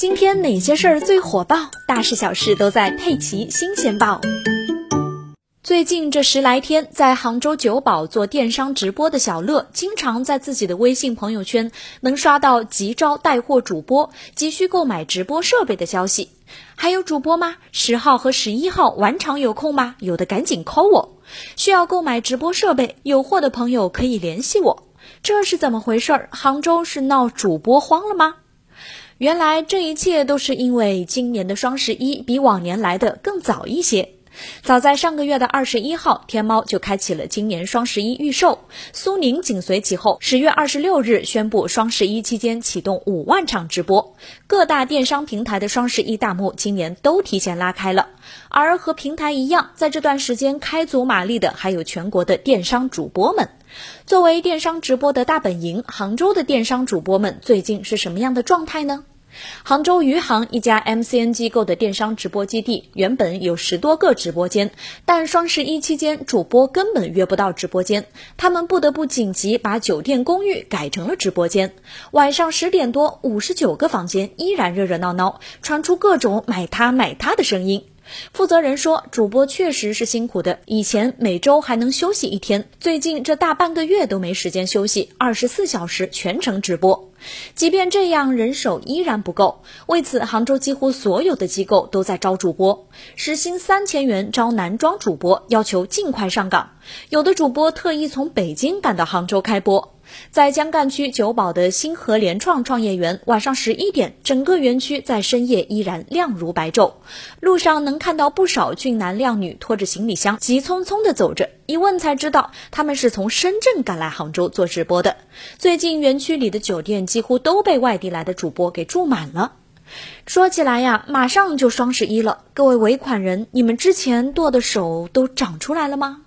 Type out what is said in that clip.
今天哪些事儿最火爆？大事小事都在《佩奇新鲜报》。最近这十来天，在杭州九堡做电商直播的小乐，经常在自己的微信朋友圈能刷到急招带货主播，急需购买直播设备的消息。还有主播吗？十号和十一号晚场有空吗？有的赶紧 call 我。需要购买直播设备，有货的朋友可以联系我。这是怎么回事儿？杭州是闹主播荒了吗？原来这一切都是因为今年的双十一比往年来的更早一些。早在上个月的二十一号，天猫就开启了今年双十一预售，苏宁紧随其后，十月二十六日宣布双十一期间启动五万场直播。各大电商平台的双十一大幕今年都提前拉开了，而和平台一样，在这段时间开足马力的还有全国的电商主播们。作为电商直播的大本营，杭州的电商主播们最近是什么样的状态呢？杭州余杭一家 MCN 机构的电商直播基地，原本有十多个直播间，但双十一期间主播根本约不到直播间，他们不得不紧急把酒店公寓改成了直播间。晚上十点多，五十九个房间依然热热闹闹，传出各种买它买它的声音。负责人说，主播确实是辛苦的，以前每周还能休息一天，最近这大半个月都没时间休息，二十四小时全程直播。即便这样，人手依然不够。为此，杭州几乎所有的机构都在招主播，时薪三千元招男装主播，要求尽快上岗。有的主播特意从北京赶到杭州开播。在江干区九堡的星河联创创业园，晚上十一点，整个园区在深夜依然亮如白昼。路上能看到不少俊男靓女拖着行李箱，急匆匆地走着。一问才知道，他们是从深圳赶来杭州做直播的。最近园区里的酒店几乎都被外地来的主播给住满了。说起来呀，马上就双十一了，各位尾款人，你们之前剁的手都长出来了吗？